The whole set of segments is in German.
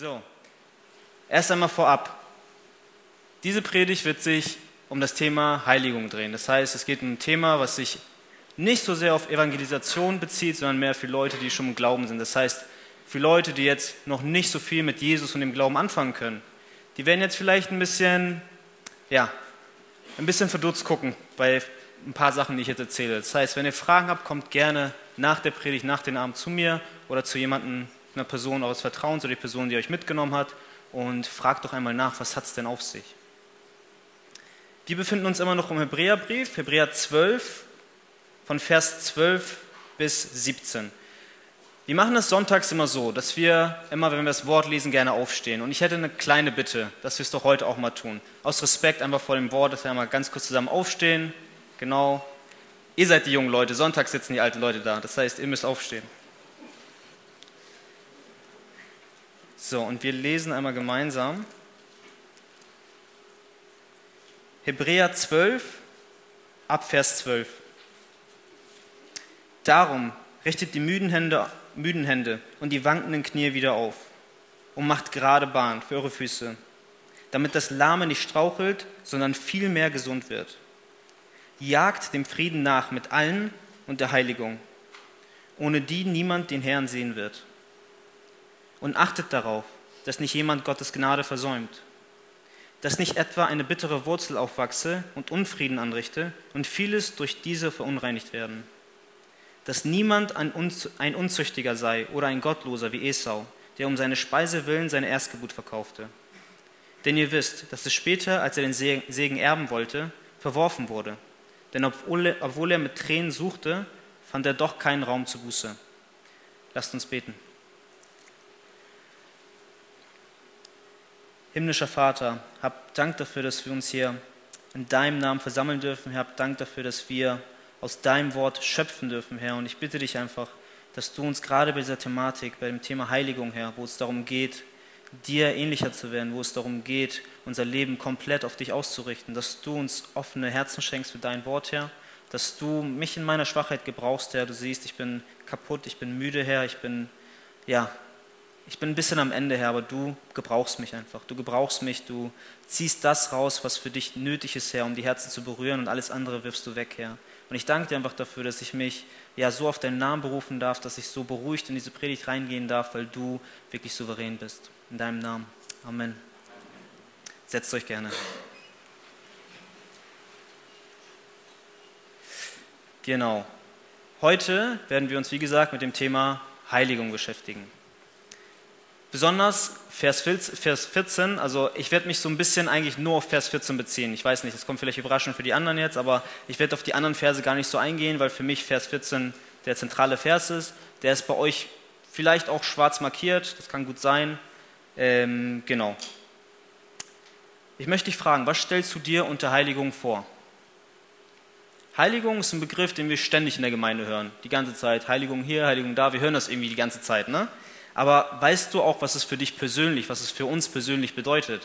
So, erst einmal vorab. Diese Predigt wird sich um das Thema Heiligung drehen. Das heißt, es geht um ein Thema, was sich nicht so sehr auf Evangelisation bezieht, sondern mehr für Leute, die schon im Glauben sind. Das heißt, für Leute, die jetzt noch nicht so viel mit Jesus und dem Glauben anfangen können. Die werden jetzt vielleicht ein bisschen, ja, ein bisschen verdutzt gucken bei ein paar Sachen, die ich jetzt erzähle. Das heißt, wenn ihr Fragen habt, kommt gerne nach der Predigt, nach dem Abend zu mir oder zu jemandem, einer Person aus Vertrauen, zu der Person, die euch mitgenommen hat und fragt doch einmal nach, was hat es denn auf sich? Wir befinden uns immer noch im Hebräerbrief, Hebräer 12, von Vers 12 bis 17. Wir machen es sonntags immer so, dass wir immer, wenn wir das Wort lesen, gerne aufstehen. Und ich hätte eine kleine Bitte, dass wir es doch heute auch mal tun. Aus Respekt einfach vor dem Wort, dass wir einmal ganz kurz zusammen aufstehen. Genau. Ihr seid die jungen Leute, sonntags sitzen die alten Leute da. Das heißt, ihr müsst aufstehen. So, und wir lesen einmal gemeinsam. Hebräer 12, Abvers 12. Darum richtet die müden Hände, müden Hände und die wankenden Knie wieder auf und macht gerade Bahn für eure Füße, damit das Lahme nicht strauchelt, sondern vielmehr gesund wird. Jagt dem Frieden nach mit allen und der Heiligung, ohne die niemand den Herrn sehen wird. Und achtet darauf, dass nicht jemand Gottes Gnade versäumt dass nicht etwa eine bittere Wurzel aufwachse und Unfrieden anrichte und vieles durch diese verunreinigt werden. Dass niemand ein, Unzüchtiger sei oder ein Gottloser wie Esau, der um seine Speise willen seine Erstgeburt verkaufte. Denn ihr wisst, dass es später, als er den Segen erben wollte, verworfen wurde. Denn obwohl er mit Tränen suchte, fand er doch keinen Raum zur Buße. Lasst uns beten. Himmlischer Vater, hab Dank dafür, dass wir uns hier in deinem Namen versammeln dürfen. Hab Dank dafür, dass wir aus deinem Wort schöpfen dürfen, Herr. Und ich bitte dich einfach, dass du uns gerade bei dieser Thematik, bei dem Thema Heiligung, Herr, wo es darum geht, dir ähnlicher zu werden, wo es darum geht, unser Leben komplett auf dich auszurichten, dass du uns offene Herzen schenkst für dein Wort, Herr, dass du mich in meiner Schwachheit gebrauchst, Herr. Du siehst, ich bin kaputt, ich bin müde, Herr, ich bin, ja, ich bin ein bisschen am Ende, Herr, aber du gebrauchst mich einfach. Du gebrauchst mich, du ziehst das raus, was für dich nötig ist, Herr, um die Herzen zu berühren und alles andere wirfst du weg, Herr. Und ich danke dir einfach dafür, dass ich mich ja so auf deinen Namen berufen darf, dass ich so beruhigt in diese Predigt reingehen darf, weil du wirklich souverän bist. In deinem Namen. Amen. Setzt euch gerne. Genau. Heute werden wir uns, wie gesagt, mit dem Thema Heiligung beschäftigen. Besonders Vers 14, also ich werde mich so ein bisschen eigentlich nur auf Vers 14 beziehen. Ich weiß nicht, das kommt vielleicht überraschend für die anderen jetzt, aber ich werde auf die anderen Verse gar nicht so eingehen, weil für mich Vers 14 der zentrale Vers ist. Der ist bei euch vielleicht auch schwarz markiert, das kann gut sein. Ähm, genau. Ich möchte dich fragen, was stellst du dir unter Heiligung vor? Heiligung ist ein Begriff, den wir ständig in der Gemeinde hören. Die ganze Zeit. Heiligung hier, Heiligung da. Wir hören das irgendwie die ganze Zeit. Ne? Aber weißt du auch, was es für dich persönlich, was es für uns persönlich bedeutet?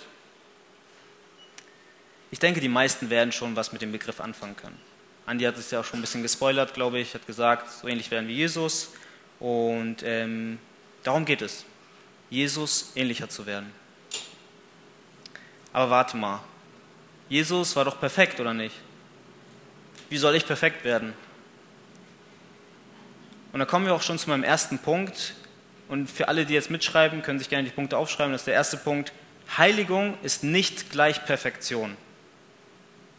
Ich denke, die meisten werden schon was mit dem Begriff anfangen können. Andi hat es ja auch schon ein bisschen gespoilert, glaube ich, hat gesagt, so ähnlich werden wie Jesus. Und ähm, darum geht es, Jesus ähnlicher zu werden. Aber warte mal, Jesus war doch perfekt, oder nicht? Wie soll ich perfekt werden? Und da kommen wir auch schon zu meinem ersten Punkt, und für alle, die jetzt mitschreiben, können sich gerne die Punkte aufschreiben. Das ist der erste Punkt. Heiligung ist nicht gleich Perfektion.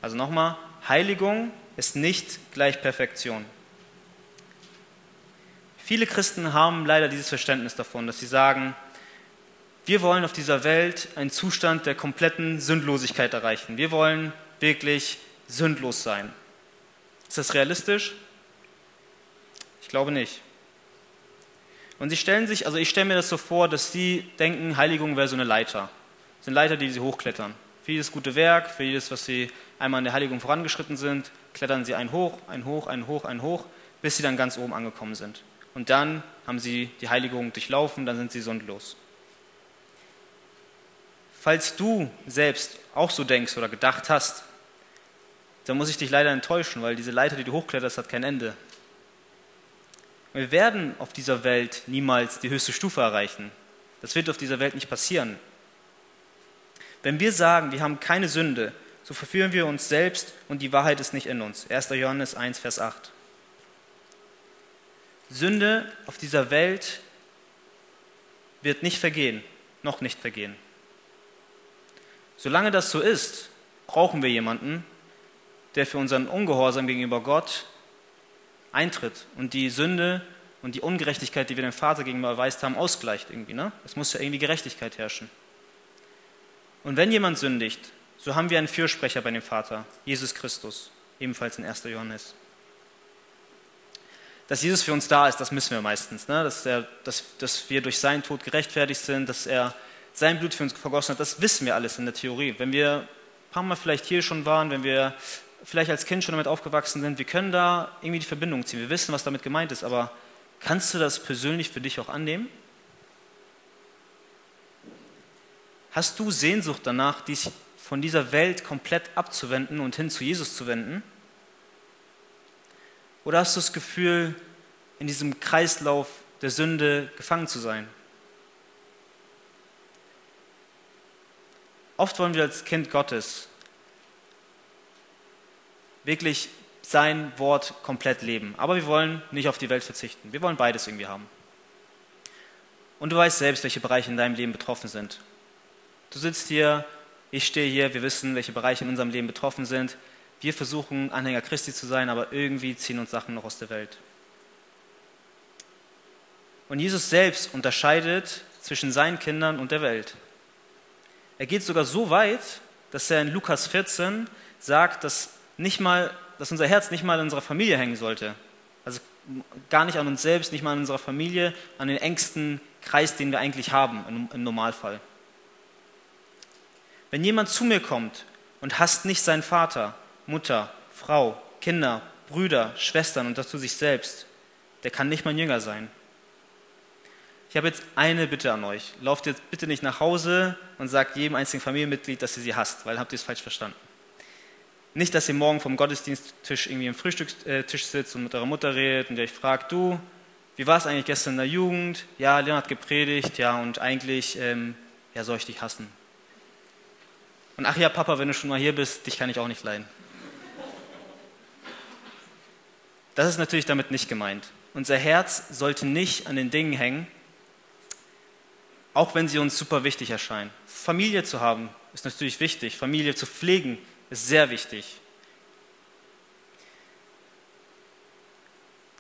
Also nochmal, Heiligung ist nicht gleich Perfektion. Viele Christen haben leider dieses Verständnis davon, dass sie sagen, wir wollen auf dieser Welt einen Zustand der kompletten Sündlosigkeit erreichen. Wir wollen wirklich sündlos sein. Ist das realistisch? Ich glaube nicht. Und sie stellen sich, also ich stelle mir das so vor, dass sie denken, Heiligung wäre so eine Leiter. Das sind Leiter, die sie hochklettern. Für jedes gute Werk, für jedes, was sie einmal in der Heiligung vorangeschritten sind, klettern sie ein hoch, ein hoch, ein hoch, ein hoch, bis sie dann ganz oben angekommen sind. Und dann haben sie die Heiligung durchlaufen, dann sind sie sündlos. Falls du selbst auch so denkst oder gedacht hast, dann muss ich dich leider enttäuschen, weil diese Leiter, die du hochkletterst, hat kein Ende. Wir werden auf dieser Welt niemals die höchste Stufe erreichen. Das wird auf dieser Welt nicht passieren. Wenn wir sagen, wir haben keine Sünde, so verführen wir uns selbst und die Wahrheit ist nicht in uns. 1. Johannes 1, Vers 8. Sünde auf dieser Welt wird nicht vergehen, noch nicht vergehen. Solange das so ist, brauchen wir jemanden, der für unseren Ungehorsam gegenüber Gott eintritt und die Sünde und die Ungerechtigkeit, die wir dem Vater gegenüber erweist haben, ausgleicht irgendwie. Ne? Es muss ja irgendwie Gerechtigkeit herrschen. Und wenn jemand sündigt, so haben wir einen Fürsprecher bei dem Vater, Jesus Christus, ebenfalls in 1. Johannes. Dass Jesus für uns da ist, das müssen wir meistens. Ne? Dass, er, dass, dass wir durch seinen Tod gerechtfertigt sind, dass er sein Blut für uns vergossen hat, das wissen wir alles in der Theorie. Wenn wir ein paar Mal vielleicht hier schon waren, wenn wir vielleicht als Kind schon damit aufgewachsen sind, wir können da irgendwie die Verbindung ziehen. Wir wissen, was damit gemeint ist, aber kannst du das persönlich für dich auch annehmen? Hast du Sehnsucht danach, dich von dieser Welt komplett abzuwenden und hin zu Jesus zu wenden? Oder hast du das Gefühl, in diesem Kreislauf der Sünde gefangen zu sein? Oft wollen wir als Kind Gottes wirklich sein Wort komplett leben. Aber wir wollen nicht auf die Welt verzichten. Wir wollen beides irgendwie haben. Und du weißt selbst, welche Bereiche in deinem Leben betroffen sind. Du sitzt hier, ich stehe hier, wir wissen, welche Bereiche in unserem Leben betroffen sind. Wir versuchen, Anhänger Christi zu sein, aber irgendwie ziehen uns Sachen noch aus der Welt. Und Jesus selbst unterscheidet zwischen seinen Kindern und der Welt. Er geht sogar so weit, dass er in Lukas 14 sagt, dass, nicht mal, dass unser Herz nicht mal an unserer Familie hängen sollte. Also gar nicht an uns selbst, nicht mal an unserer Familie, an den engsten Kreis, den wir eigentlich haben im, Normalfall. Wenn jemand zu mir kommt und hasst nicht seinen Vater, Mutter, Frau, Kinder, Brüder, Schwestern und dazu sich selbst, der kann nicht mein Jünger sein. Ich habe jetzt eine Bitte an euch. Lauft jetzt bitte nicht nach Hause und sagt jedem einzigen Familienmitglied, dass ihr sie hasst, weil habt ihr es falsch verstanden. Nicht, dass ihr morgen vom Gottesdiensttisch irgendwie im Frühstückstisch sitzt und mit eurer Mutter redet und ihr euch fragt, du, wie war es eigentlich gestern in der Jugend? Ja, Leon hat gepredigt, ja, und eigentlich, ähm, ja, soll ich dich hassen? Und ach ja, Papa, wenn du schon mal hier bist, dich kann ich auch nicht leiden. Das ist natürlich damit nicht gemeint. Unser Herz sollte nicht an den Dingen hängen, auch wenn sie uns super wichtig erscheinen. Familie zu haben ist natürlich wichtig. Familie zu pflegen ist sehr wichtig.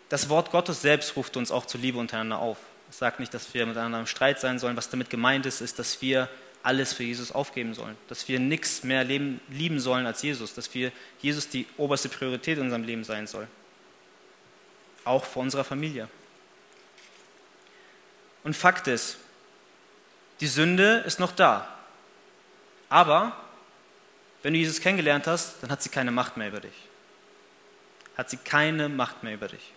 Das Wort Gottes selbst ruft uns auch zur Liebe untereinander auf. Es sagt nicht, dass wir miteinander im Streit sein sollen. Was damit gemeint ist, ist, dass wir alles für Jesus aufgeben sollen, dass wir nichts mehr leben, lieben sollen als Jesus, dass wir Jesus die oberste Priorität in unserem Leben sein soll, auch vor unserer Familie. Und Fakt ist, die Sünde ist noch da, aber wenn du Jesus kennengelernt hast, dann hat sie keine Macht mehr über dich. Hat sie keine Macht mehr über dich.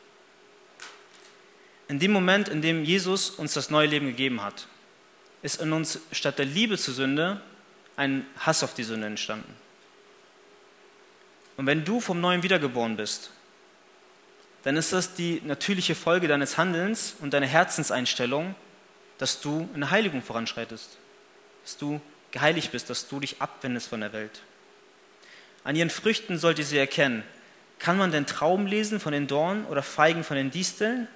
In dem Moment, in dem Jesus uns das neue Leben gegeben hat, ist in uns statt der Liebe zur Sünde ein Hass auf die Sünde entstanden. Und wenn du vom Neuen wiedergeboren bist, dann ist das die natürliche Folge deines Handelns und deiner Herzenseinstellung, dass du in der Heiligung voranschreitest, dass du geheiligt bist, dass du dich abwendest von der Welt. An ihren Früchten sollt ihr sie erkennen. Kann man denn Trauben lesen von den Dornen oder Feigen von den Disteln?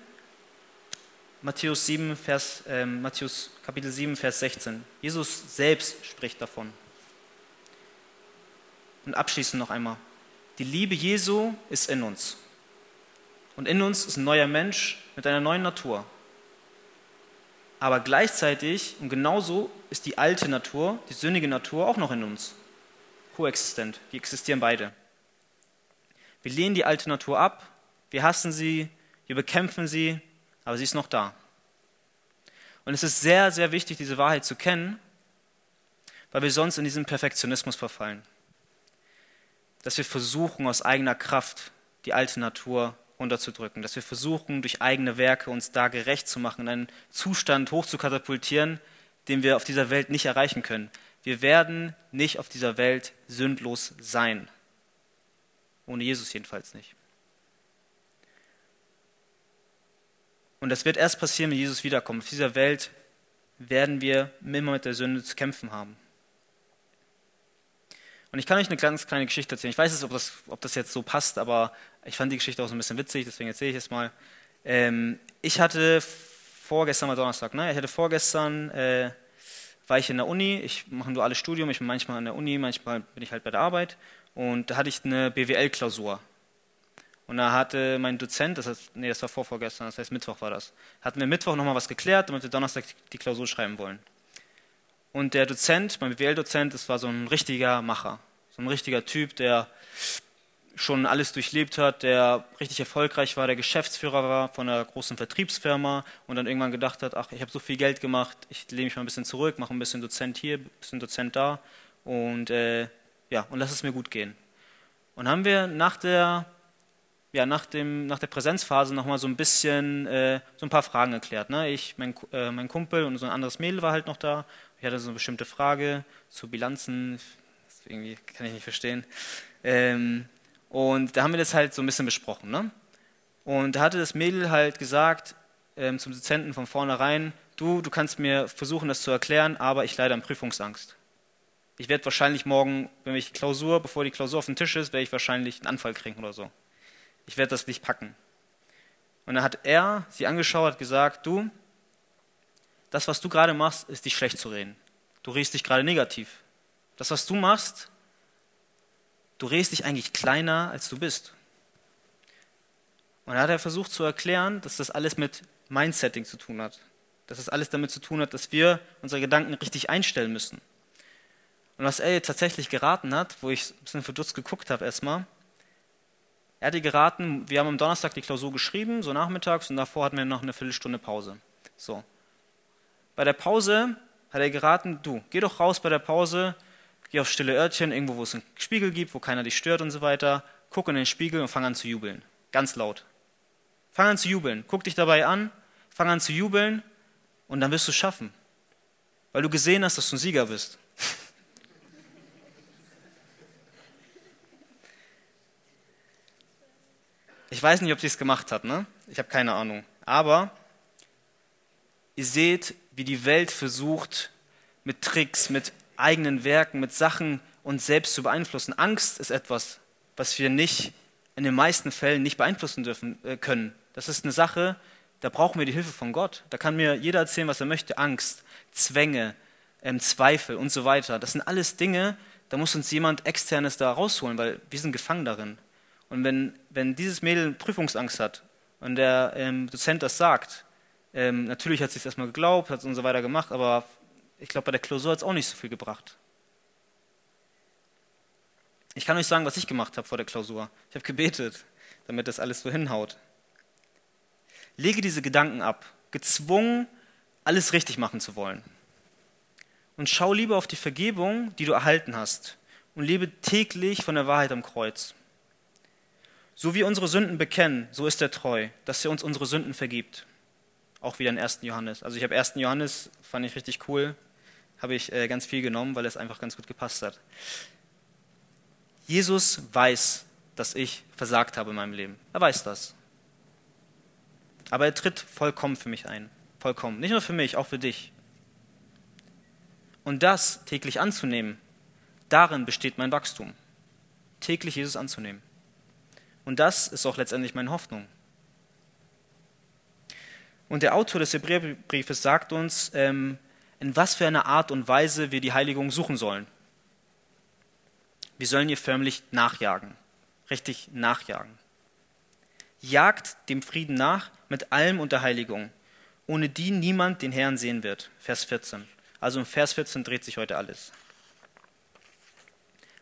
Matthäus, 7, Vers, äh, Matthäus Kapitel 7, Vers 16. Jesus selbst spricht davon. Und abschließend noch einmal. Die Liebe Jesu ist in uns. Und in uns ist ein neuer Mensch mit einer neuen Natur. Aber gleichzeitig und genauso ist die alte Natur, die sündige Natur auch noch in uns. Koexistent. Die existieren beide. Wir lehnen die alte Natur ab, wir hassen sie, wir bekämpfen sie, aber sie ist noch da. Und es ist sehr, sehr wichtig, diese Wahrheit zu kennen, weil wir sonst in diesen Perfektionismus verfallen. Dass wir versuchen, aus eigener Kraft die alte Natur runterzudrücken, dass wir versuchen, durch eigene Werke uns da gerecht zu machen, in einen Zustand hochzukatapultieren, den wir auf dieser Welt nicht erreichen können. Wir werden nicht auf dieser Welt sündlos sein. Ohne Jesus jedenfalls nicht. Und das wird erst passieren, wenn Jesus wiederkommt. Auf dieser Welt werden wir immer mit der Sünde zu kämpfen haben. Und ich kann euch eine ganz kleine Geschichte erzählen. Ich weiß nicht, ob das, ob das jetzt so passt, aber ich fand die Geschichte auch so ein bisschen witzig, deswegen erzähle ich es mal. Ähm, ich hatte vorgestern mal Donnerstag, ne? Ich hatte vorgestern, äh, war ich in der Uni, ich mache ein duales Studium, ich bin manchmal an der Uni, manchmal bin ich halt bei der Arbeit und da hatte ich eine BWL-Klausur. Und da hatte mein Dozent, das heißt, nee, das war vorvorgestern, das heißt Mittwoch war das, hatten wir Mittwoch nochmal was geklärt, damit wir Donnerstag die Klausur schreiben wollen. Und der Dozent, mein BWL-Dozent, das war so ein richtiger Macher, so ein richtiger Typ, der schon alles durchlebt hat, der richtig erfolgreich war, der Geschäftsführer war von einer großen Vertriebsfirma und dann irgendwann gedacht hat, ach, ich habe so viel Geld gemacht, ich lehne mich mal ein bisschen zurück, mache ein bisschen Dozent hier, ein bisschen Dozent da und äh, ja, und lass es mir gut gehen. Und haben wir nach der, ja, nach dem, nach der Präsenzphase nochmal so ein bisschen, äh, so ein paar Fragen geklärt. Ne? Ich, mein, äh, mein Kumpel und so ein anderes Mädel war halt noch da. Ich hatte so eine bestimmte Frage zu Bilanzen, irgendwie kann ich nicht verstehen. Ähm, und da haben wir das halt so ein bisschen besprochen. Ne? Und da hatte das Mädel halt gesagt ähm, zum Dozenten von vornherein, du, du kannst mir versuchen, das zu erklären, aber ich leide an Prüfungsangst. Ich werde wahrscheinlich morgen, wenn ich Klausur, bevor die Klausur auf dem Tisch ist, werde ich wahrscheinlich einen Anfall kriegen oder so. Ich werde das nicht packen. Und dann hat er sie angeschaut, hat gesagt, du, das, was du gerade machst, ist dich schlecht zu reden. Du redest dich gerade negativ. Das, was du machst, du redest dich eigentlich kleiner, als du bist. Und da hat er versucht zu erklären, dass das alles mit Mindsetting zu tun hat. Dass das alles damit zu tun hat, dass wir unsere Gedanken richtig einstellen müssen. Und was er tatsächlich geraten hat, wo ich ein bisschen verdutzt geguckt habe erstmal, er hat dir geraten, wir haben am Donnerstag die Klausur geschrieben, so nachmittags, und davor hatten wir noch eine Viertelstunde Pause. So. Bei der Pause hat er geraten, du, geh doch raus bei der Pause, geh auf stille Örtchen, irgendwo, wo es einen Spiegel gibt, wo keiner dich stört und so weiter, guck in den Spiegel und fang an zu jubeln. Ganz laut. Fang an zu jubeln. Guck dich dabei an, fang an zu jubeln und dann wirst du es schaffen. Weil du gesehen hast, dass du ein Sieger bist. Ich weiß nicht, ob sie es gemacht hat, ne? Ich habe keine Ahnung. Aber ihr seht, wie die Welt versucht, mit Tricks, mit eigenen Werken, mit Sachen uns selbst zu beeinflussen. Angst ist etwas, was wir nicht in den meisten Fällen nicht beeinflussen dürfen äh, können. Das ist eine Sache, da brauchen wir die Hilfe von Gott. Da kann mir jeder erzählen, was er möchte. Angst, Zwänge, ähm, Zweifel und so weiter. Das sind alles Dinge, da muss uns jemand externes da rausholen, weil wir sind gefangen darin. Und wenn, wenn dieses Mädel Prüfungsangst hat und der ähm, Dozent das sagt, ähm, natürlich hat sie es erstmal geglaubt, hat es und so weiter gemacht, aber ich glaube, bei der Klausur hat es auch nicht so viel gebracht. Ich kann euch sagen, was ich gemacht habe vor der Klausur. Ich habe gebetet, damit das alles so hinhaut. Lege diese Gedanken ab, gezwungen, alles richtig machen zu wollen. Und schau lieber auf die Vergebung, die du erhalten hast, und lebe täglich von der Wahrheit am Kreuz. So wie unsere Sünden bekennen, so ist er treu, dass er uns unsere Sünden vergibt. Auch wieder in 1. Johannes. Also ich habe 1. Johannes, fand ich richtig cool, habe ich äh, ganz viel genommen, weil es einfach ganz gut gepasst hat. Jesus weiß, dass ich versagt habe in meinem Leben. Er weiß das. Aber er tritt vollkommen für mich ein. Vollkommen. Nicht nur für mich, auch für dich. Und das täglich anzunehmen, darin besteht mein Wachstum. Täglich Jesus anzunehmen. Und das ist auch letztendlich meine Hoffnung. Und der Autor des Hebräerbriefes sagt uns, ähm, in was für einer Art und Weise wir die Heiligung suchen sollen. Wir sollen ihr förmlich nachjagen, richtig nachjagen. Jagt dem Frieden nach mit allem unter Heiligung, ohne die niemand den Herrn sehen wird. Vers 14. Also im Vers 14 dreht sich heute alles.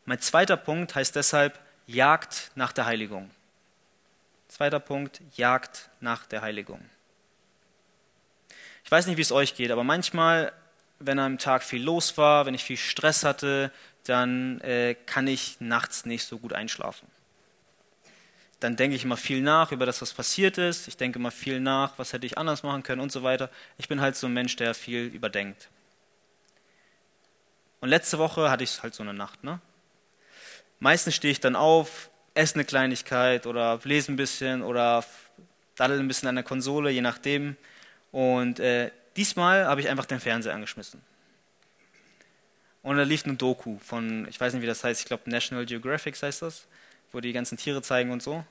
Mein zweiter Punkt heißt deshalb, jagt nach der Heiligung. Zweiter Punkt, jagt nach der Heiligung. Ich weiß nicht, wie es euch geht, aber manchmal wenn am Tag viel los war, wenn ich viel Stress hatte, dann äh, kann ich nachts nicht so gut einschlafen. Dann denke ich immer viel nach über das, was passiert ist. Ich denke immer viel nach, was hätte ich anders machen können und so weiter. Ich bin halt so ein Mensch, der viel überdenkt. Und letzte Woche hatte ich halt so eine Nacht. Ne? Meistens stehe ich dann auf, esse eine Kleinigkeit oder lese ein bisschen oder daddel ein bisschen an der Konsole, je nachdem. Und äh, Diesmal habe ich einfach den Fernseher angeschmissen. Und da lief eine Doku von, ich weiß nicht, wie das heißt, ich glaube National Geographic heißt das, wo die ganzen Tiere zeigen und so.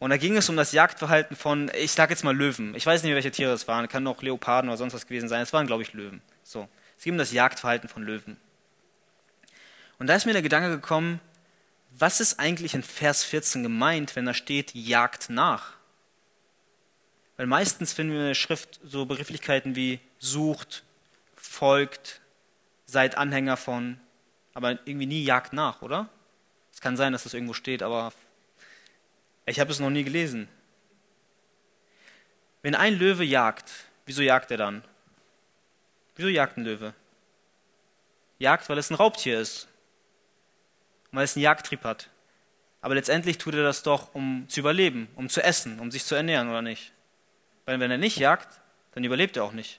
Und da ging es um das Jagdverhalten von, ich sage jetzt mal Löwen. Ich weiß nicht, welche Tiere es waren. Kann auch Leoparden oder sonst was gewesen sein. Es waren, glaube ich, Löwen. So. Es ging um das Jagdverhalten von Löwen. Und da ist mir der Gedanke gekommen, was ist eigentlich in Vers 14 gemeint, wenn da steht, jagt nach? Weil meistens finden wir in der Schrift so Begrifflichkeiten wie sucht, folgt, seid Anhänger von, aber irgendwie nie jagt nach, oder? Es kann sein, dass das irgendwo steht, aber ich habe es noch nie gelesen. Wenn ein Löwe jagt, wieso jagt er dann? Wieso jagt ein Löwe? Jagt, weil es ein Raubtier ist. weil es einen Jagdtrieb hat. Aber letztendlich tut er das doch, um zu überleben, um zu essen, um sich zu ernähren, oder nicht? Weil wenn er nicht jagt, dann überlebt er auch nicht.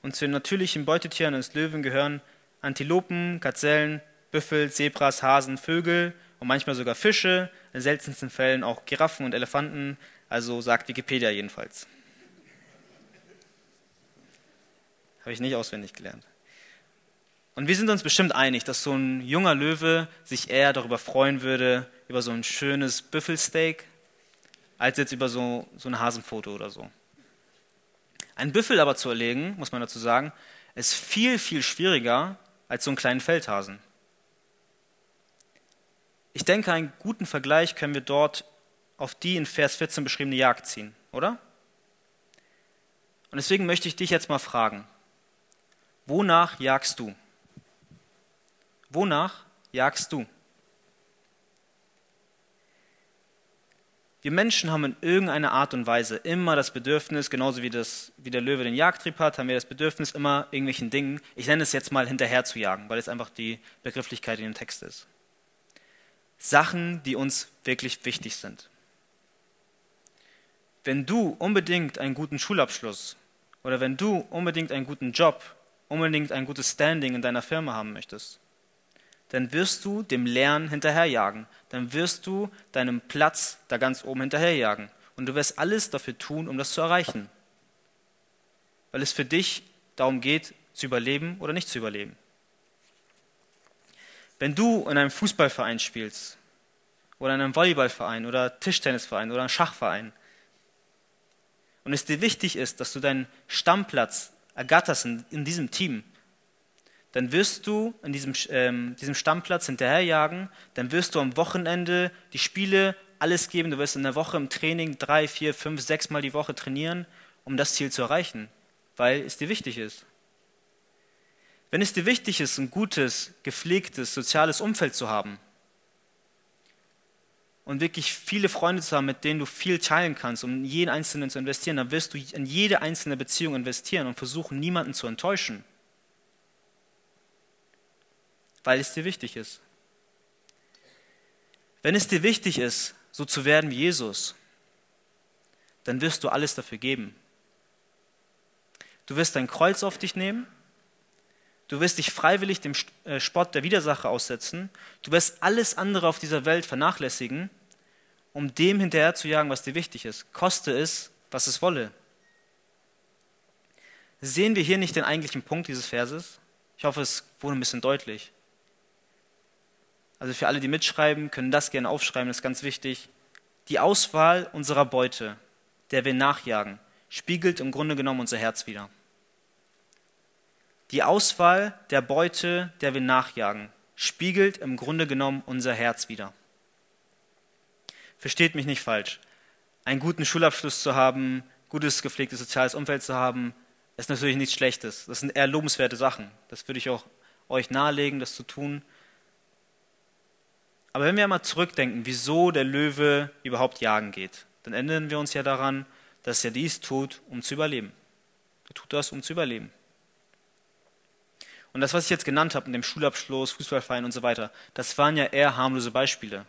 Und zu den natürlichen Beutetieren des Löwen gehören Antilopen, Gazellen, Büffel, Zebras, Hasen, Vögel und manchmal sogar Fische, in seltensten Fällen auch Giraffen und Elefanten, also sagt Wikipedia jedenfalls. Habe ich nicht auswendig gelernt. Und wir sind uns bestimmt einig, dass so ein junger Löwe sich eher darüber freuen würde, über so ein schönes Büffelsteak, als jetzt über so, so ein Hasenfoto oder so. Ein Büffel aber zu erlegen, muss man dazu sagen, ist viel, viel schwieriger als so einen kleinen Feldhasen. Ich denke, einen guten Vergleich können wir dort auf die in Vers 14 beschriebene Jagd ziehen, oder? Und deswegen möchte ich dich jetzt mal fragen, wonach jagst du? Wonach jagst du? Wir Menschen haben in irgendeiner Art und Weise immer das Bedürfnis, genauso wie, das, wie der Löwe den Jagdtrieb hat, haben wir das Bedürfnis, immer irgendwelchen Dingen, ich nenne es jetzt mal hinterher zu jagen, weil es einfach die Begrifflichkeit in dem Text ist. Sachen, die uns wirklich wichtig sind. Wenn du unbedingt einen guten Schulabschluss oder wenn du unbedingt einen guten Job, unbedingt ein gutes Standing in deiner Firma haben möchtest, dann wirst du dem Lernen hinterherjagen. Dann wirst du deinem Platz da ganz oben hinterherjagen. Und du wirst alles dafür tun, um das zu erreichen. Weil es für dich darum geht, zu überleben oder nicht zu überleben. Wenn du in einem Fußballverein spielst oder in einem Volleyballverein oder Tischtennisverein oder einem Schachverein und es dir wichtig ist, dass du deinen Stammplatz ergatterst in, in diesem Team, dann wirst du in diesem, ähm, diesem Stammplatz hinterherjagen, dann wirst du am Wochenende die Spiele alles geben, du wirst in der Woche im Training drei, vier, fünf, sechs Mal die Woche trainieren, um das Ziel zu erreichen, weil es dir wichtig ist. Wenn es dir wichtig ist, ein gutes, gepflegtes, soziales Umfeld zu haben und wirklich viele Freunde zu haben, mit denen du viel teilen kannst, um in jeden Einzelnen zu investieren, dann wirst du in jede einzelne Beziehung investieren und versuchen, niemanden zu enttäuschen weil es dir wichtig ist. Wenn es dir wichtig ist, so zu werden wie Jesus, dann wirst du alles dafür geben. Du wirst dein Kreuz auf dich nehmen, du wirst dich freiwillig dem äh, Spott der Widersacher aussetzen, du wirst alles andere auf dieser Welt vernachlässigen, um dem hinterher zu jagen, was dir wichtig ist, koste es, was es wolle. Sehen wir hier nicht den eigentlichen Punkt dieses Verses? Ich hoffe, es wurde ein bisschen deutlich. Also für alle, die mitschreiben, können das gerne aufschreiben, das ist ganz wichtig. Die Auswahl unserer Beute, der wir nachjagen, spiegelt im Grunde genommen unser Herz wider. Die Auswahl der Beute, der wir nachjagen, spiegelt im Grunde genommen unser Herz wider. Versteht mich nicht falsch. Einen guten Schulabschluss zu haben, gutes, gepflegtes soziales Umfeld zu haben, ist natürlich nichts Schlechtes. Das sind eher lobenswerte Sachen. Das würde ich auch euch nahelegen, das zu tun. Aber wenn wir einmal zurückdenken, wieso der Löwe überhaupt jagen geht, dann erinnern wir uns ja daran, dass er dies tut, um zu überleben. Er tut das, um zu überleben. Und das, was ich jetzt genannt habe, mit dem Schulabschluss, Fußballverein und so weiter, das waren ja eher harmlose Beispiele.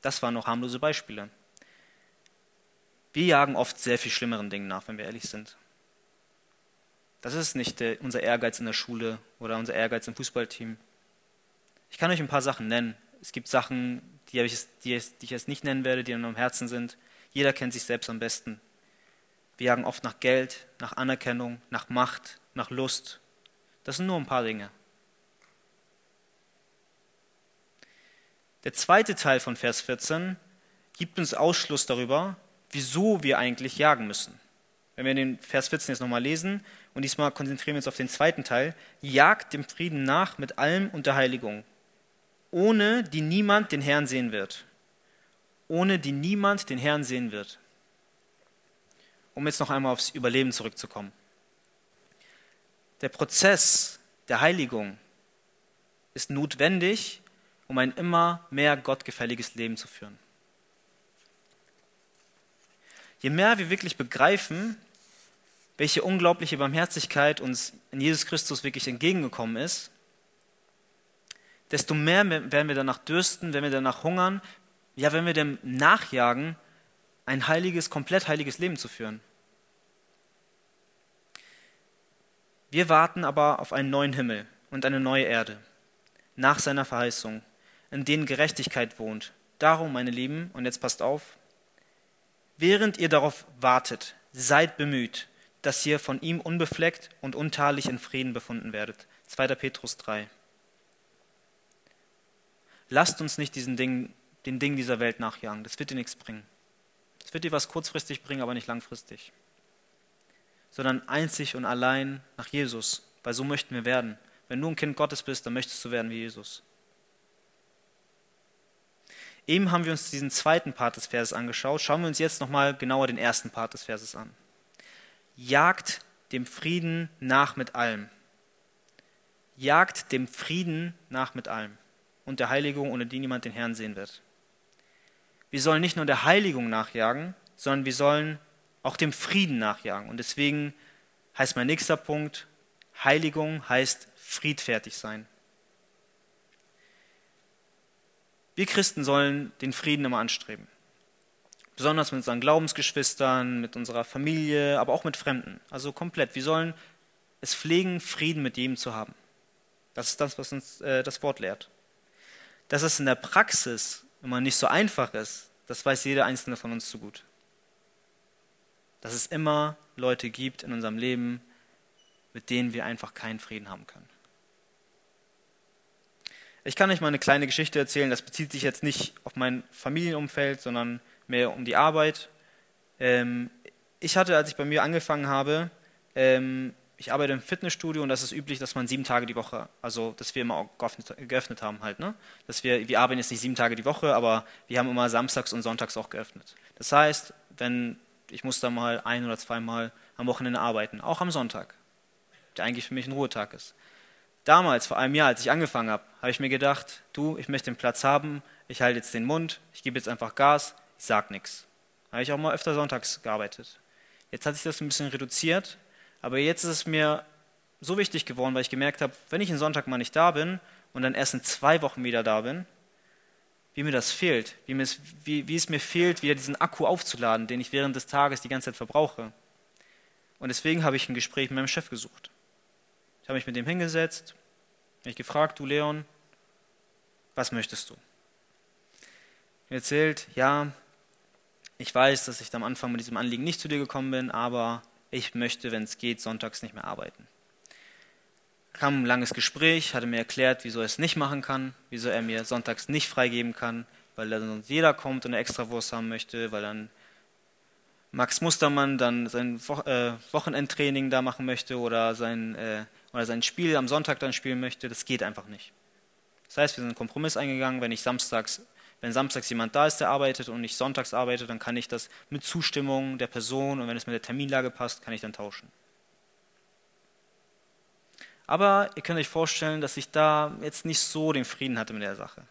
Das waren noch harmlose Beispiele. Wir jagen oft sehr viel schlimmeren Dingen nach, wenn wir ehrlich sind. Das ist nicht der, unser Ehrgeiz in der Schule oder unser Ehrgeiz im Fußballteam. Ich kann euch ein paar Sachen nennen. Es gibt Sachen, die, ich, die, ich jetzt nicht nennen werde, die dann am Herzen sind. Jeder kennt sich selbst am besten. Wir jagen oft nach Geld, nach Anerkennung, nach Macht, nach Lust. Das sind nur ein paar Dinge. Der zweite Teil von Vers 14 gibt uns Ausschluss darüber, wieso wir eigentlich jagen müssen. Wenn wir den Vers 14 jetzt nochmal lesen und diesmal konzentrieren wir uns auf den zweiten Teil, jagt dem Frieden nach mit allem und der Heiligung, ohne die niemand den Herrn sehen wird. Ohne die niemand den Herrn sehen wird. Um jetzt noch einmal aufs Überleben zurückzukommen. Der Prozess der Heiligung ist notwendig, um ein immer mehr gottgefälliges Leben zu führen. Je mehr wir wirklich begreifen, welche unglaubliche Barmherzigkeit uns in Jesus Christus wirklich entgegengekommen ist, desto mehr werden wir danach dürsten, wenn wir danach hungern, ja, wenn wir dem nachjagen, ein heiliges, komplett heiliges Leben zu führen. Wir warten aber auf einen neuen Himmel und eine neue Erde, nach seiner Verheißung, in denen Gerechtigkeit wohnt. Darum, meine Lieben, und jetzt passt auf, während ihr darauf wartet, seid bemüht, dass ihr von ihm unbefleckt und untadelig in Frieden befunden werdet. 2. Petrus 3. Lasst uns nicht diesen Ding, den Dingen dieser Welt nachjagen. Das wird dir nichts bringen. Das wird dir was kurzfristig bringen, aber nicht langfristig. Sondern einzig und allein nach Jesus, weil so möchten wir werden. Wenn du ein Kind Gottes bist, dann möchtest du werden wie Jesus. Eben haben wir uns diesen zweiten Part des Verses angeschaut. Schauen wir uns jetzt nochmal genauer den ersten Part des Verses an. Jagt dem Frieden nach mit allem. Jagt dem Frieden nach mit allem und der Heiligung, ohne die niemand den Herrn sehen wird. Wir sollen nicht nur der Heiligung nachjagen, sondern wir sollen auch dem Frieden nachjagen. Und deswegen heißt mein nächster Punkt, Heiligung heißt friedfertig sein. Wir Christen sollen den Frieden immer anstreben. Besonders mit unseren Glaubensgeschwistern, mit unserer Familie, aber auch mit Fremden. Also komplett. Wir sollen es pflegen, Frieden mit jedem zu haben. Das ist das, was uns äh, das Wort lehrt. Dass es in der Praxis immer nicht so einfach ist, das weiß jeder einzelne von uns zu gut. Dass es immer Leute gibt in unserem Leben, mit denen wir einfach keinen Frieden haben können. Ich kann euch mal eine kleine Geschichte erzählen, das bezieht sich jetzt nicht auf mein Familienumfeld, sondern mehr um die Arbeit. Ähm, ich hatte, als ich bei mir angefangen habe, ähm, ich arbeite im Fitnessstudio und das ist üblich, dass man sieben Tage die Woche, also dass wir immer geöffnet, geöffnet haben halt, ne? Dass wir, wir arbeiten jetzt nicht sieben Tage die Woche, aber wir haben immer samstags und sonntags auch geöffnet. Das heißt, wenn ich muss da mal ein oder zweimal am Wochenende arbeiten, auch am Sonntag, der eigentlich für mich ein Ruhetag ist. Damals, vor einem Jahr, als ich angefangen habe, habe ich mir gedacht, du, ich möchte den Platz haben, ich halte jetzt den Mund, ich gebe jetzt einfach Gas, ich sage nichts. Habe ich auch mal öfter sonntags gearbeitet. Jetzt hat sich das ein bisschen reduziert, aber jetzt ist es mir so wichtig geworden, weil ich gemerkt habe, wenn ich einen Sonntag mal nicht da bin und dann erst in zwei Wochen wieder da bin, wie mir das fehlt, wie, mir es, wie, wie es mir fehlt, wieder diesen Akku aufzuladen, den ich während des Tages die ganze Zeit verbrauche. Und deswegen habe ich ein Gespräch mit meinem Chef gesucht. Ich habe mich mit dem hingesetzt, mich gefragt, du Leon, was möchtest du? Er erzählt, ja, ich weiß, dass ich am Anfang mit diesem Anliegen nicht zu dir gekommen bin, aber ich möchte, wenn es geht, sonntags nicht mehr arbeiten. Kam ein langes Gespräch, hatte mir erklärt, wieso er es nicht machen kann, wieso er mir sonntags nicht freigeben kann, weil dann sonst jeder kommt und eine Extrawurst haben möchte, weil dann Max Mustermann dann sein äh, Wochenendtraining da machen möchte oder sein, äh, oder sein Spiel am Sonntag dann spielen möchte. Das geht einfach nicht. Das heißt, wir sind einen Kompromiss eingegangen, wenn ich samstags wenn samstags jemand da ist, der arbeitet und ich sonntags arbeite, dann kann ich das mit Zustimmung der Person und wenn es mit der Terminlage passt, kann ich dann tauschen. Aber ihr könnt euch vorstellen, dass ich da jetzt nicht so den Frieden hatte mit der Sache.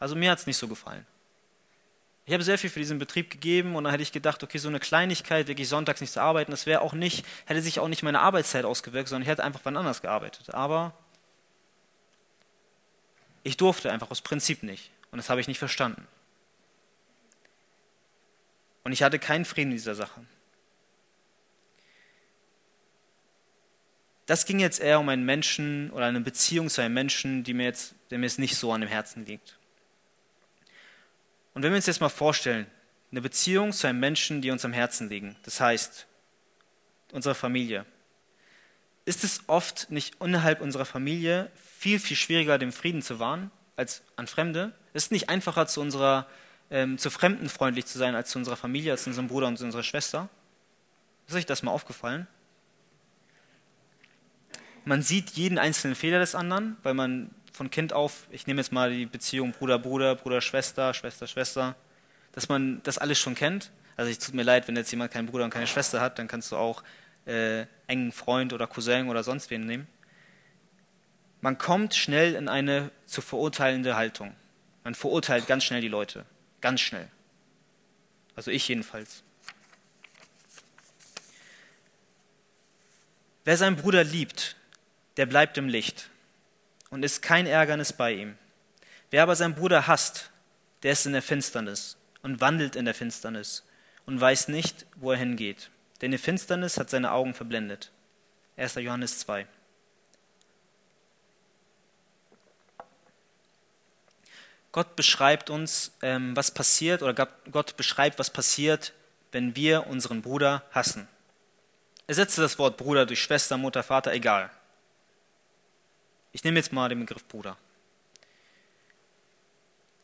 Also mir hat es nicht so gefallen. Ich habe sehr viel für diesen Betrieb gegeben und dann hätte ich gedacht, okay, so eine Kleinigkeit, wirklich sonntags nicht zu arbeiten, das wäre auch nicht, hätte sich auch nicht meine Arbeitszeit ausgewirkt, sondern ich hätte einfach wann anders gearbeitet. Aber ich durfte einfach aus Prinzip nicht. Und das habe ich nicht verstanden. Und ich hatte keinen Frieden in dieser Sache. Das ging jetzt eher um einen Menschen oder eine Beziehung zu einem Menschen, die mir jetzt, der mir jetzt nicht so an dem Herzen liegt. Und wenn wir uns jetzt mal vorstellen, eine Beziehung zu einem Menschen, die uns am Herzen liegen, das heißt, unserer Familie. Ist es oft nicht innerhalb unserer Familie viel, viel schwieriger, den Frieden zu wahren als an Fremde? Ist es nicht einfacher, zu, unserer, ähm, zu Fremden freundlich zu sein, als zu unserer Familie, als zu unserem Bruder und zu unserer Schwester? Ist euch das mal aufgefallen? Man sieht jeden einzelnen Fehler des anderen, weil man von Kind auf, ich nehme jetzt mal die Beziehung Bruder-Bruder, Bruder-Schwester, Schwester-Schwester, dass man das alles schon kennt. Also es tut mir leid, wenn jetzt jemand keinen Bruder und keine Schwester hat, dann kannst du auch äh, engen Freund oder Cousin oder sonst wen nehmen. Man kommt schnell in eine zu verurteilende Haltung. Man verurteilt ganz schnell die Leute. Ganz schnell. Also ich jedenfalls. Wer seinen Bruder liebt, der bleibt im Licht und ist kein Ärgernis bei ihm. Wer aber seinen Bruder hasst, der ist in der Finsternis und wandelt in der Finsternis und weiß nicht, wo er hingeht. Denn die Finsternis hat seine Augen verblendet. 1. Johannes 2. Gott beschreibt uns, ähm, was passiert, oder Gott beschreibt, was passiert, wenn wir unseren Bruder hassen. Ersetze das Wort Bruder durch Schwester, Mutter, Vater, egal. Ich nehme jetzt mal den Begriff Bruder.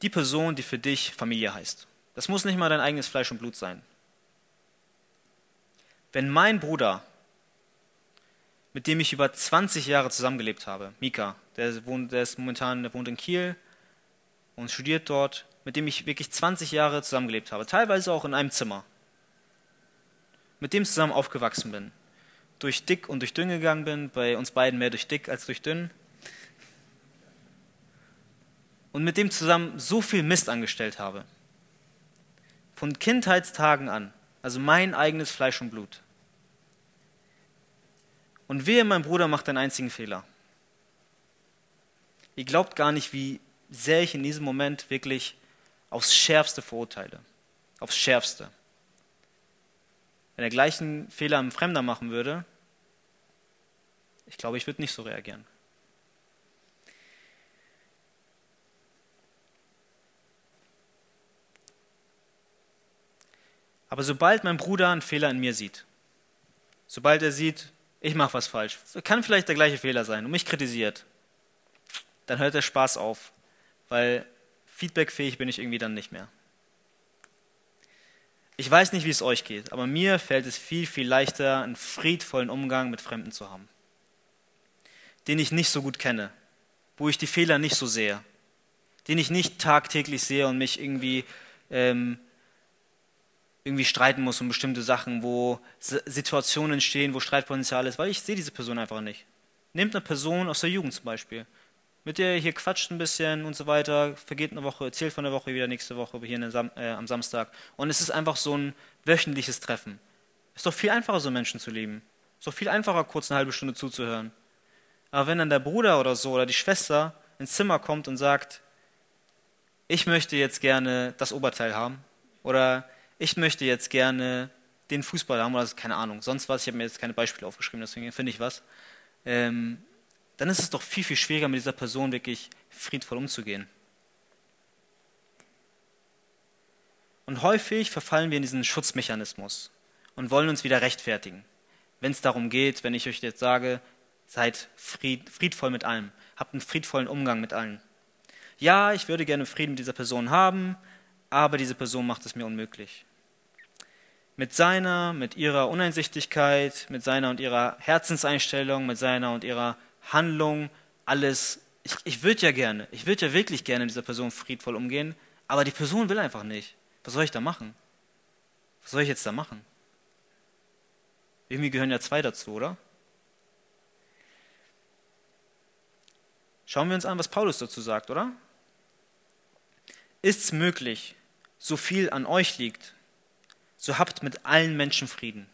Die Person, die für dich Familie heißt. Das muss nicht mal dein eigenes Fleisch und Blut sein. Wenn mein Bruder, mit dem ich über 20 Jahre zusammengelebt habe, Mika, der, wohnt, der ist momentan, der wohnt in Kiel und studiert dort, mit dem ich wirklich 20 Jahre zusammengelebt habe, teilweise auch in einem Zimmer, mit dem zusammen aufgewachsen bin, durch dick und durch dünn gegangen bin, bei uns beiden mehr durch dick als durch dünn, und mit dem zusammen so viel Mist angestellt habe. Von Kindheitstagen an, also mein eigenes Fleisch und Blut. Und wehe, mein Bruder macht einen einzigen Fehler. Ihr glaubt gar nicht, wie sehr ich in diesem Moment wirklich aufs Schärfste verurteile. Aufs Schärfste. Wenn er gleichen Fehler einem Fremder machen würde, ich glaube, ich würde nicht so reagieren. Aber sobald mein Bruder einen Fehler in mir sieht, sobald er sieht, ich mache was falsch, kann vielleicht der gleiche Fehler sein und mich kritisiert, dann hört der Spaß auf, weil feedbackfähig bin ich irgendwie dann nicht mehr. Ich weiß nicht, wie es euch geht, aber mir fällt es viel, viel leichter, einen friedvollen Umgang mit Fremden zu haben, den ich nicht so gut kenne, wo ich die Fehler nicht so sehe, den ich nicht tagtäglich sehe und mich irgendwie ähm, irgendwie streiten muss um bestimmte Sachen, wo Situationen entstehen, wo Streitpotenzial ist, weil ich sehe diese Person einfach nicht. Nehmt eine Person aus der Jugend zum Beispiel, mit der ihr hier quatscht ein bisschen und so weiter, vergeht eine Woche, erzählt von der Woche wieder nächste Woche hier Sam äh, am Samstag und es ist einfach so ein wöchentliches Treffen. Ist doch viel einfacher, so Menschen zu lieben. Ist doch viel einfacher, kurz eine halbe Stunde zuzuhören. Aber wenn dann der Bruder oder so oder die Schwester ins Zimmer kommt und sagt, ich möchte jetzt gerne das Oberteil haben oder ich möchte jetzt gerne den Fußball haben oder keine Ahnung, sonst was, ich habe mir jetzt keine Beispiele aufgeschrieben, deswegen finde ich was, ähm, dann ist es doch viel, viel schwieriger, mit dieser Person wirklich friedvoll umzugehen. Und häufig verfallen wir in diesen Schutzmechanismus und wollen uns wieder rechtfertigen. Wenn es darum geht, wenn ich euch jetzt sage, seid fried, friedvoll mit allem, habt einen friedvollen Umgang mit allen. Ja, ich würde gerne Frieden mit dieser Person haben, aber diese Person macht es mir unmöglich. Mit seiner, mit ihrer Uneinsichtigkeit, mit seiner und ihrer Herzenseinstellung, mit seiner und ihrer Handlung, alles. Ich, ich würde ja gerne, ich würde ja wirklich gerne mit dieser Person friedvoll umgehen, aber die Person will einfach nicht. Was soll ich da machen? Was soll ich jetzt da machen? Irgendwie gehören ja zwei dazu, oder? Schauen wir uns an, was Paulus dazu sagt, oder? Ist es möglich, so viel an euch liegt, so habt mit allen Menschen Frieden.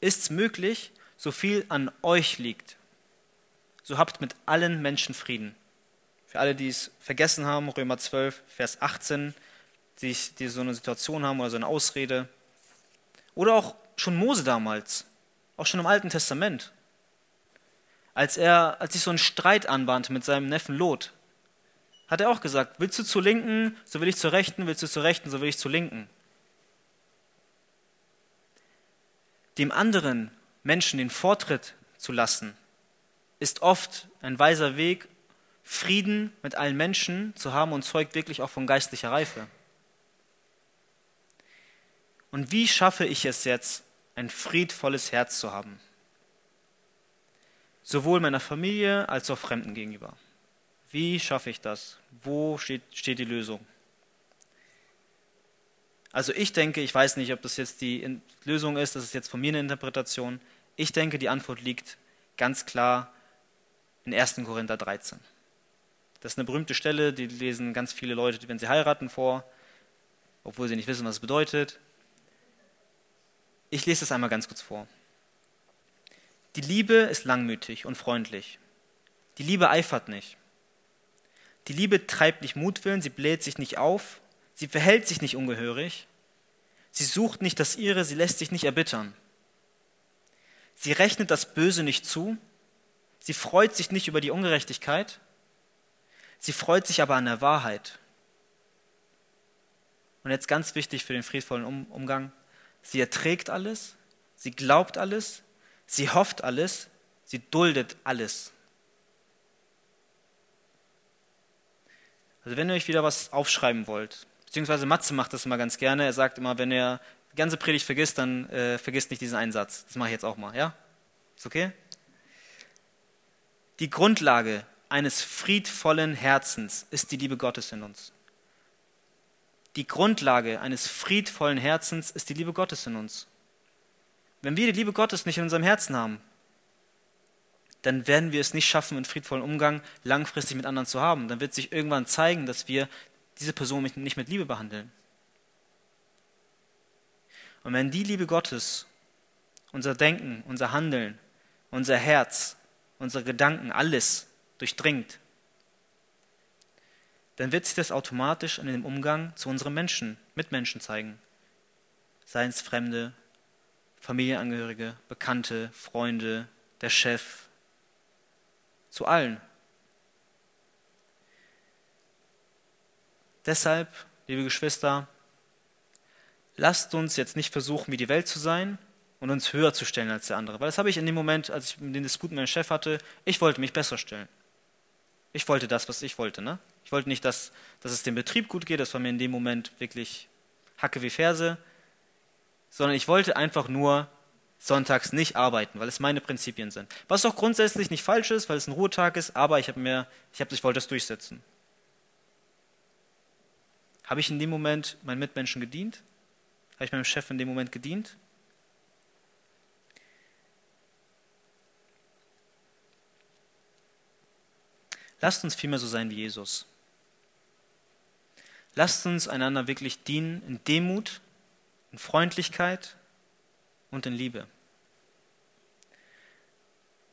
Ist es möglich, so viel an euch liegt, so habt mit allen Menschen Frieden. Für alle, die es vergessen haben, Römer 12, Vers 18, die, die so eine Situation haben oder so eine Ausrede. Oder auch schon Mose damals, auch schon im Alten Testament, als er, als sich so ein Streit anbahnte mit seinem Neffen Lot, hat er auch gesagt, willst du zur Linken, so will ich zur Rechten, willst du zur Rechten, so will ich zur Linken. dem anderen Menschen den Vortritt zu lassen, ist oft ein weiser Weg, Frieden mit allen Menschen zu haben und zeugt wirklich auch von geistlicher Reife. Und wie schaffe ich es jetzt, ein friedvolles Herz zu haben? Sowohl meiner Familie als auch Fremden gegenüber. Wie schaffe ich das? Wo steht, steht die Lösung? Also ich denke, ich weiß nicht, ob das jetzt die Lösung ist, das ist jetzt von mir eine Interpretation. Ich denke, die Antwort liegt ganz klar in 1. Korinther 13. Das ist eine berühmte Stelle, die lesen ganz viele Leute, wenn sie heiraten, vor, obwohl sie nicht wissen, was es bedeutet. Ich lese das einmal ganz kurz vor. Die Liebe ist langmütig und freundlich. Die Liebe eifert nicht. Die Liebe treibt nicht Mutwillen, sie bläht sich nicht auf, sie verhält sich nicht ungehörig, sie sucht nicht das Ihre, sie lässt sich nicht erbittern. Sie rechnet das Böse nicht zu, sie freut sich nicht über die Ungerechtigkeit, sie freut sich aber an der Wahrheit. Und jetzt ganz wichtig für den friedvollen Umgang, Sie erträgt alles, sie glaubt alles, sie hofft alles, sie duldet alles. Also wenn ihr euch wieder was aufschreiben wollt, beziehungsweise Matze macht das immer ganz gerne, er sagt immer, wenn er die ganze Predigt vergisst, dann äh, vergisst nicht diesen Einsatz. Das mache ich jetzt auch mal, ja? Ist okay? Die Grundlage eines friedvollen Herzens ist die Liebe Gottes in uns. Die Grundlage eines friedvollen Herzens ist die Liebe Gottes in uns. Wenn wir die Liebe Gottes nicht in unserem Herzen haben, dann werden wir es nicht schaffen, einen friedvollen Umgang langfristig mit anderen zu haben. Dann wird sich irgendwann zeigen, dass wir diese Person nicht mit Liebe behandeln. Und wenn die Liebe Gottes unser Denken, unser Handeln, unser Herz, unsere Gedanken, alles durchdringt, dann wird sich das automatisch in dem Umgang zu unseren Menschen, Mitmenschen zeigen. Seien es Fremde, Familienangehörige, Bekannte, Freunde, der Chef, zu allen. Deshalb, liebe Geschwister, lasst uns jetzt nicht versuchen, wie die Welt zu sein und uns höher zu stellen als der andere. Weil das habe ich in dem Moment, als ich den Disput mit meinem Chef hatte, ich wollte mich besser stellen. Ich wollte das, was ich wollte. Ne? Ich wollte nicht, dass, dass es dem Betrieb gut geht, das war mir in dem Moment wirklich Hacke wie Ferse, sondern ich wollte einfach nur sonntags nicht arbeiten, weil es meine Prinzipien sind. Was auch grundsätzlich nicht falsch ist, weil es ein Ruhetag ist, aber ich habe mir, ich habe, ich wollte das durchsetzen. Habe ich in dem Moment meinen Mitmenschen gedient? Habe ich meinem Chef in dem Moment gedient? Lasst uns vielmehr so sein wie Jesus. Lasst uns einander wirklich dienen in Demut, in Freundlichkeit und in Liebe.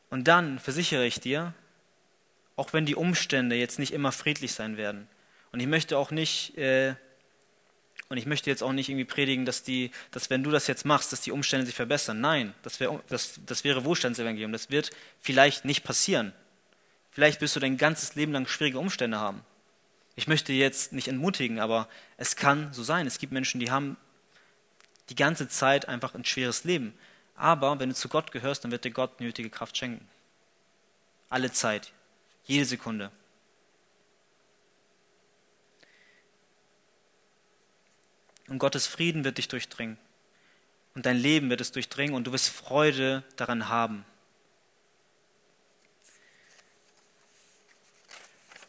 Und dann versichere ich dir, auch wenn die Umstände jetzt nicht immer friedlich sein werden, und ich möchte auch nicht, äh, und ich möchte jetzt auch nicht irgendwie predigen, dass, die, dass wenn du das jetzt machst, dass die Umstände sich verbessern. Nein, das, wär, das, das wäre Wohlstandsevangelium. Das wird vielleicht nicht passieren. Vielleicht wirst du dein ganzes Leben lang schwierige Umstände haben. Ich möchte jetzt nicht entmutigen, aber es kann so sein. Es gibt Menschen, die haben die ganze Zeit einfach ein schweres Leben. Aber wenn du zu Gott gehörst, dann wird dir Gott nötige Kraft schenken. Alle Zeit, jede Sekunde. Und Gottes Frieden wird dich durchdringen. Und dein Leben wird es durchdringen und du wirst Freude daran haben.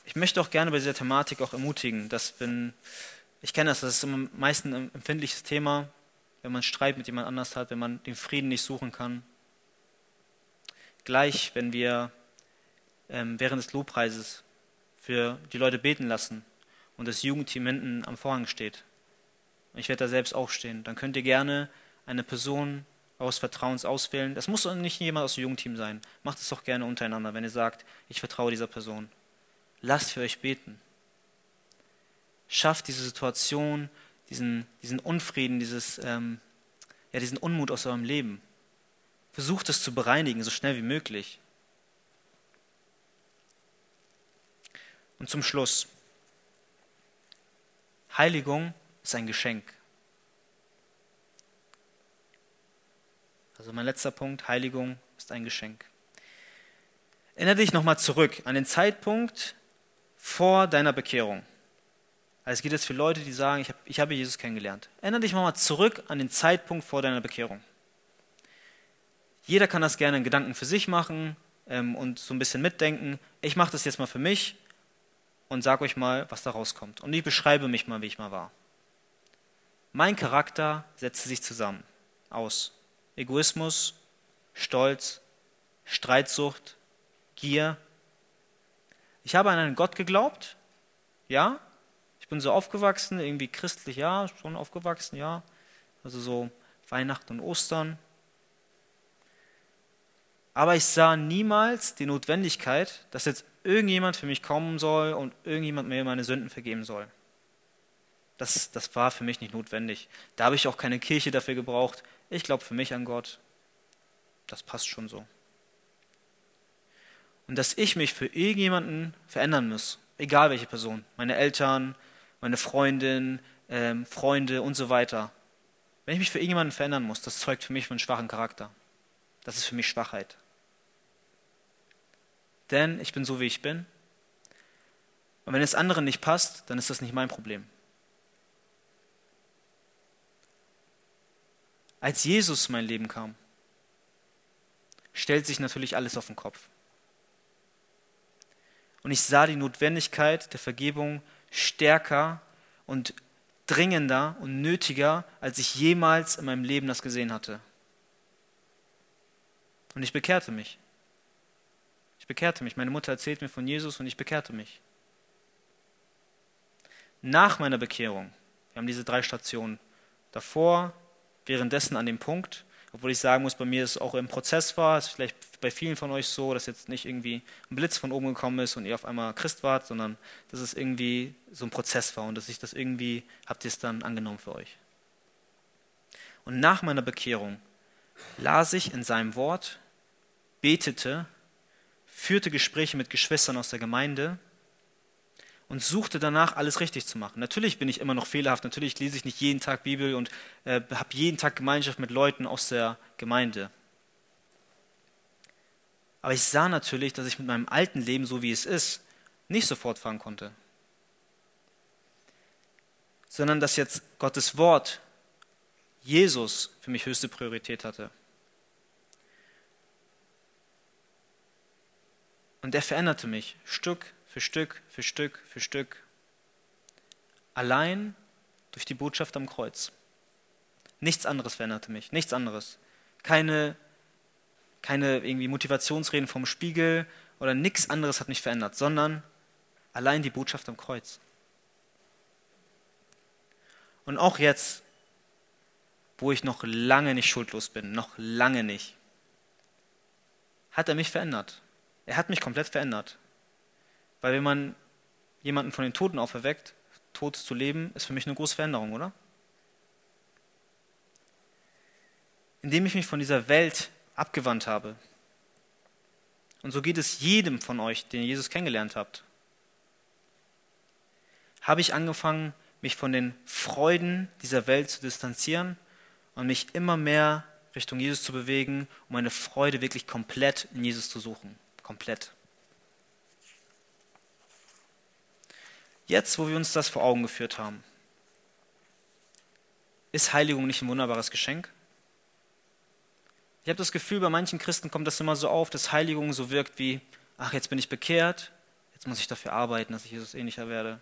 Ich möchte auch gerne bei dieser Thematik auch ermutigen, dass wenn, ich kenne das, das ist am meisten ein empfindliches Thema, wenn man Streit mit jemand anders hat, wenn man den Frieden nicht suchen kann. Gleich, wenn wir ähm, während des Lobpreises für die Leute beten lassen und das Jugendteam hinten am Vorhang steht. Ich werde da selbst auch stehen. Dann könnt ihr gerne eine Person aus Vertrauens auswählen. Das muss nicht jemand aus dem Jugendteam sein. Macht es doch gerne untereinander, wenn ihr sagt, ich vertraue dieser Person. Lasst für euch beten. Schafft diese Situation, diesen, diesen Unfrieden, dieses, ähm, ja, diesen Unmut aus eurem Leben. Versucht es zu bereinigen, so schnell wie möglich. Und zum Schluss. Heiligung ist ein Geschenk. Also mein letzter Punkt, Heiligung ist ein Geschenk. Erinnere dich nochmal zurück an den Zeitpunkt vor deiner Bekehrung. Also es geht jetzt für Leute, die sagen, ich, hab, ich habe Jesus kennengelernt. Erinnere dich nochmal zurück an den Zeitpunkt vor deiner Bekehrung. Jeder kann das gerne in Gedanken für sich machen ähm, und so ein bisschen mitdenken. Ich mache das jetzt mal für mich und sage euch mal, was da rauskommt. Und ich beschreibe mich mal, wie ich mal war. Mein Charakter setzte sich zusammen aus Egoismus, Stolz, Streitsucht, Gier. Ich habe an einen Gott geglaubt, ja. Ich bin so aufgewachsen, irgendwie christlich, ja, schon aufgewachsen, ja. Also so Weihnachten und Ostern. Aber ich sah niemals die Notwendigkeit, dass jetzt irgendjemand für mich kommen soll und irgendjemand mir meine Sünden vergeben soll. Das, das war für mich nicht notwendig. Da habe ich auch keine Kirche dafür gebraucht. Ich glaube für mich an Gott. Das passt schon so. Und dass ich mich für irgendjemanden verändern muss, egal welche Person, meine Eltern, meine Freundin, ähm, Freunde und so weiter. Wenn ich mich für irgendjemanden verändern muss, das zeugt für mich von schwachen Charakter. Das ist für mich Schwachheit. Denn ich bin so, wie ich bin. Und wenn es anderen nicht passt, dann ist das nicht mein Problem. Als Jesus in mein Leben kam, stellt sich natürlich alles auf den Kopf. Und ich sah die Notwendigkeit der Vergebung stärker und dringender und nötiger, als ich jemals in meinem Leben das gesehen hatte. Und ich bekehrte mich. Ich bekehrte mich. Meine Mutter erzählt mir von Jesus und ich bekehrte mich. Nach meiner Bekehrung, wir haben diese drei Stationen, davor, währenddessen an dem Punkt, obwohl ich sagen muss, bei mir ist es auch im Prozess war, ist vielleicht bei vielen von euch so, dass jetzt nicht irgendwie ein Blitz von oben gekommen ist und ihr auf einmal Christ wart, sondern dass es irgendwie so ein Prozess war und dass ich das irgendwie, habt ihr es dann angenommen für euch. Und nach meiner Bekehrung las ich in seinem Wort, betete, führte Gespräche mit Geschwistern aus der Gemeinde und suchte danach, alles richtig zu machen. Natürlich bin ich immer noch fehlerhaft, natürlich lese ich nicht jeden Tag Bibel und äh, habe jeden Tag Gemeinschaft mit Leuten aus der Gemeinde. Aber ich sah natürlich, dass ich mit meinem alten Leben, so wie es ist, nicht sofort fahren konnte. Sondern dass jetzt Gottes Wort, Jesus, für mich höchste Priorität hatte. Und er veränderte mich Stück für Stück für Stück für Stück. Allein durch die Botschaft am Kreuz. Nichts anderes veränderte mich, nichts anderes. Keine, keine irgendwie Motivationsreden vom Spiegel oder nichts anderes hat mich verändert, sondern allein die Botschaft am Kreuz. Und auch jetzt, wo ich noch lange nicht schuldlos bin, noch lange nicht, hat er mich verändert. Er hat mich komplett verändert. Weil wenn man jemanden von den Toten auferweckt, tot zu leben, ist für mich eine große Veränderung, oder? Indem ich mich von dieser Welt abgewandt habe. Und so geht es jedem von euch, den ihr Jesus kennengelernt habt. Habe ich angefangen, mich von den Freuden dieser Welt zu distanzieren und mich immer mehr Richtung Jesus zu bewegen, um meine Freude wirklich komplett in Jesus zu suchen. Komplett. Jetzt, wo wir uns das vor Augen geführt haben, ist Heiligung nicht ein wunderbares Geschenk? Ich habe das Gefühl, bei manchen Christen kommt das immer so auf, dass Heiligung so wirkt wie, ach, jetzt bin ich bekehrt, jetzt muss ich dafür arbeiten, dass ich Jesus ähnlicher werde.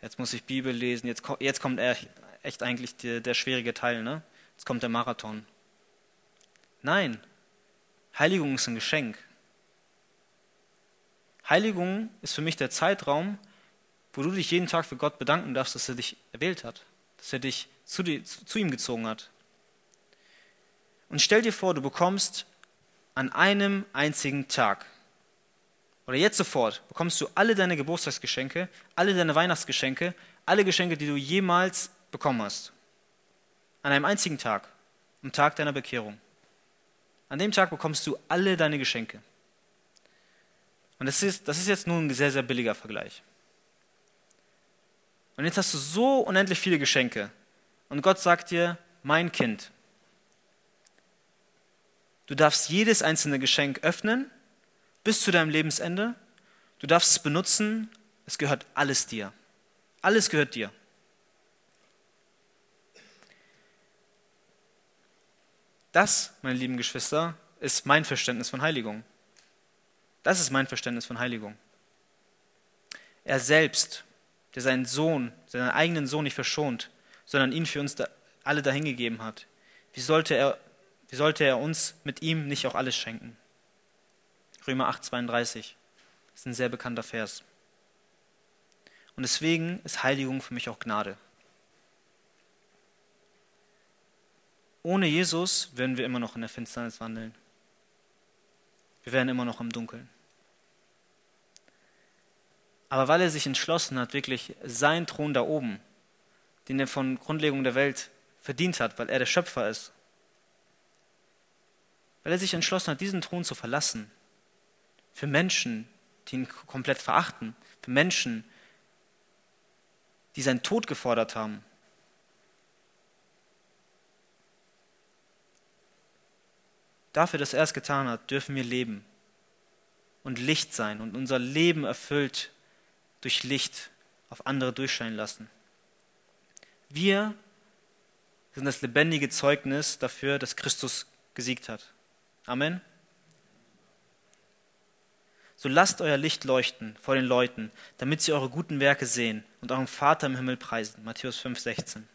Jetzt muss ich Bibel lesen, jetzt, jetzt kommt echt eigentlich der, der schwierige Teil, ne? Jetzt kommt der Marathon. Nein, Heiligung ist ein Geschenk. Heiligung ist für mich der Zeitraum, wo du dich jeden Tag für Gott bedanken darfst, dass er dich erwählt hat, dass er dich zu, die, zu ihm gezogen hat. Und stell dir vor, du bekommst an einem einzigen Tag oder jetzt sofort bekommst du alle deine Geburtstagsgeschenke, alle deine Weihnachtsgeschenke, alle Geschenke, die du jemals bekommen hast. An einem einzigen Tag, am Tag deiner Bekehrung. An dem Tag bekommst du alle deine Geschenke. Und das ist, das ist jetzt nur ein sehr, sehr billiger Vergleich. Und jetzt hast du so unendlich viele Geschenke. Und Gott sagt dir, mein Kind, Du darfst jedes einzelne Geschenk öffnen bis zu deinem Lebensende. Du darfst es benutzen. Es gehört alles dir. Alles gehört dir. Das, meine lieben Geschwister, ist mein Verständnis von Heiligung. Das ist mein Verständnis von Heiligung. Er selbst, der seinen Sohn, seinen eigenen Sohn nicht verschont, sondern ihn für uns alle dahingegeben hat, wie sollte er, wie sollte er uns mit ihm nicht auch alles schenken? Römer 8, 32. Das ist ein sehr bekannter Vers. Und deswegen ist Heiligung für mich auch Gnade. Ohne Jesus werden wir immer noch in der Finsternis wandeln. Wir werden immer noch im Dunkeln. Aber weil er sich entschlossen hat, wirklich seinen Thron da oben, den er von Grundlegung der Welt verdient hat, weil er der Schöpfer ist, weil er sich entschlossen hat, diesen Thron zu verlassen, für Menschen, die ihn komplett verachten, für Menschen, die seinen Tod gefordert haben, Dafür, dass er es getan hat, dürfen wir leben und Licht sein und unser Leben erfüllt durch Licht auf andere durchscheinen lassen. Wir sind das lebendige Zeugnis dafür, dass Christus gesiegt hat. Amen. So lasst euer Licht leuchten vor den Leuten, damit sie eure guten Werke sehen und euren Vater im Himmel preisen. Matthäus 5, 16.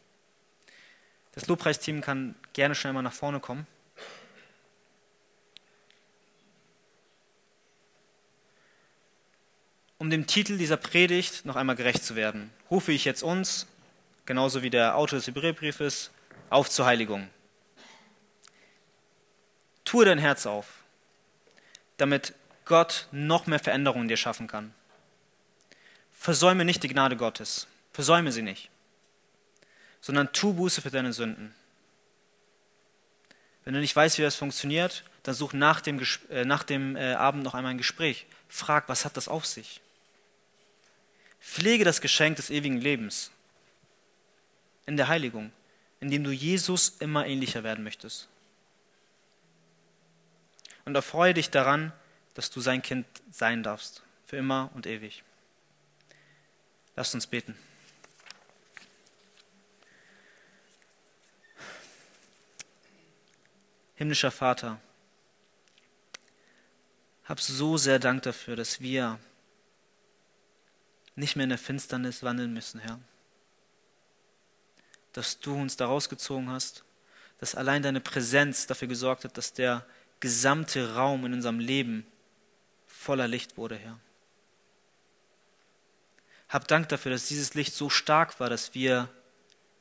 Das Lobpreisteam kann gerne schon einmal nach vorne kommen. Um dem Titel dieser Predigt noch einmal gerecht zu werden, rufe ich jetzt uns, genauso wie der Autor des Hebräerbriefes, auf zur Heiligung. Tue dein Herz auf, damit Gott noch mehr Veränderungen dir schaffen kann. Versäume nicht die Gnade Gottes, versäume sie nicht, sondern tu Buße für deine Sünden. Wenn du nicht weißt, wie das funktioniert, dann such nach dem, äh, nach dem äh, Abend noch einmal ein Gespräch. Frag, was hat das auf sich? Pflege das Geschenk des ewigen Lebens in der Heiligung, indem du Jesus immer ähnlicher werden möchtest. Und erfreue dich daran, dass du sein Kind sein darfst, für immer und ewig. Lasst uns beten. Himmlischer Vater, hab so sehr Dank dafür, dass wir nicht mehr in der Finsternis wandeln müssen, Herr. Dass du uns da rausgezogen hast, dass allein deine Präsenz dafür gesorgt hat, dass der gesamte Raum in unserem Leben voller Licht wurde, Herr. Hab Dank dafür, dass dieses Licht so stark war, dass wir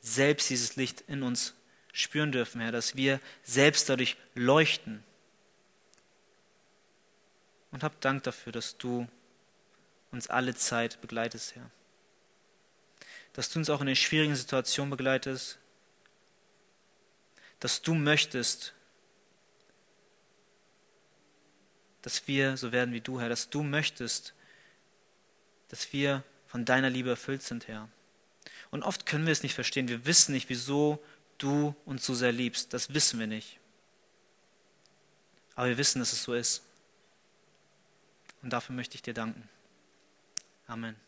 selbst dieses Licht in uns spüren dürfen, Herr, dass wir selbst dadurch leuchten. Und hab Dank dafür, dass du uns alle Zeit begleitest, Herr. Dass du uns auch in den schwierigen Situationen begleitest, dass du möchtest, dass wir so werden wie du, Herr, dass du möchtest, dass wir von deiner Liebe erfüllt sind, Herr. Und oft können wir es nicht verstehen. Wir wissen nicht, wieso du uns so sehr liebst. Das wissen wir nicht. Aber wir wissen, dass es so ist. Und dafür möchte ich dir danken. Amen.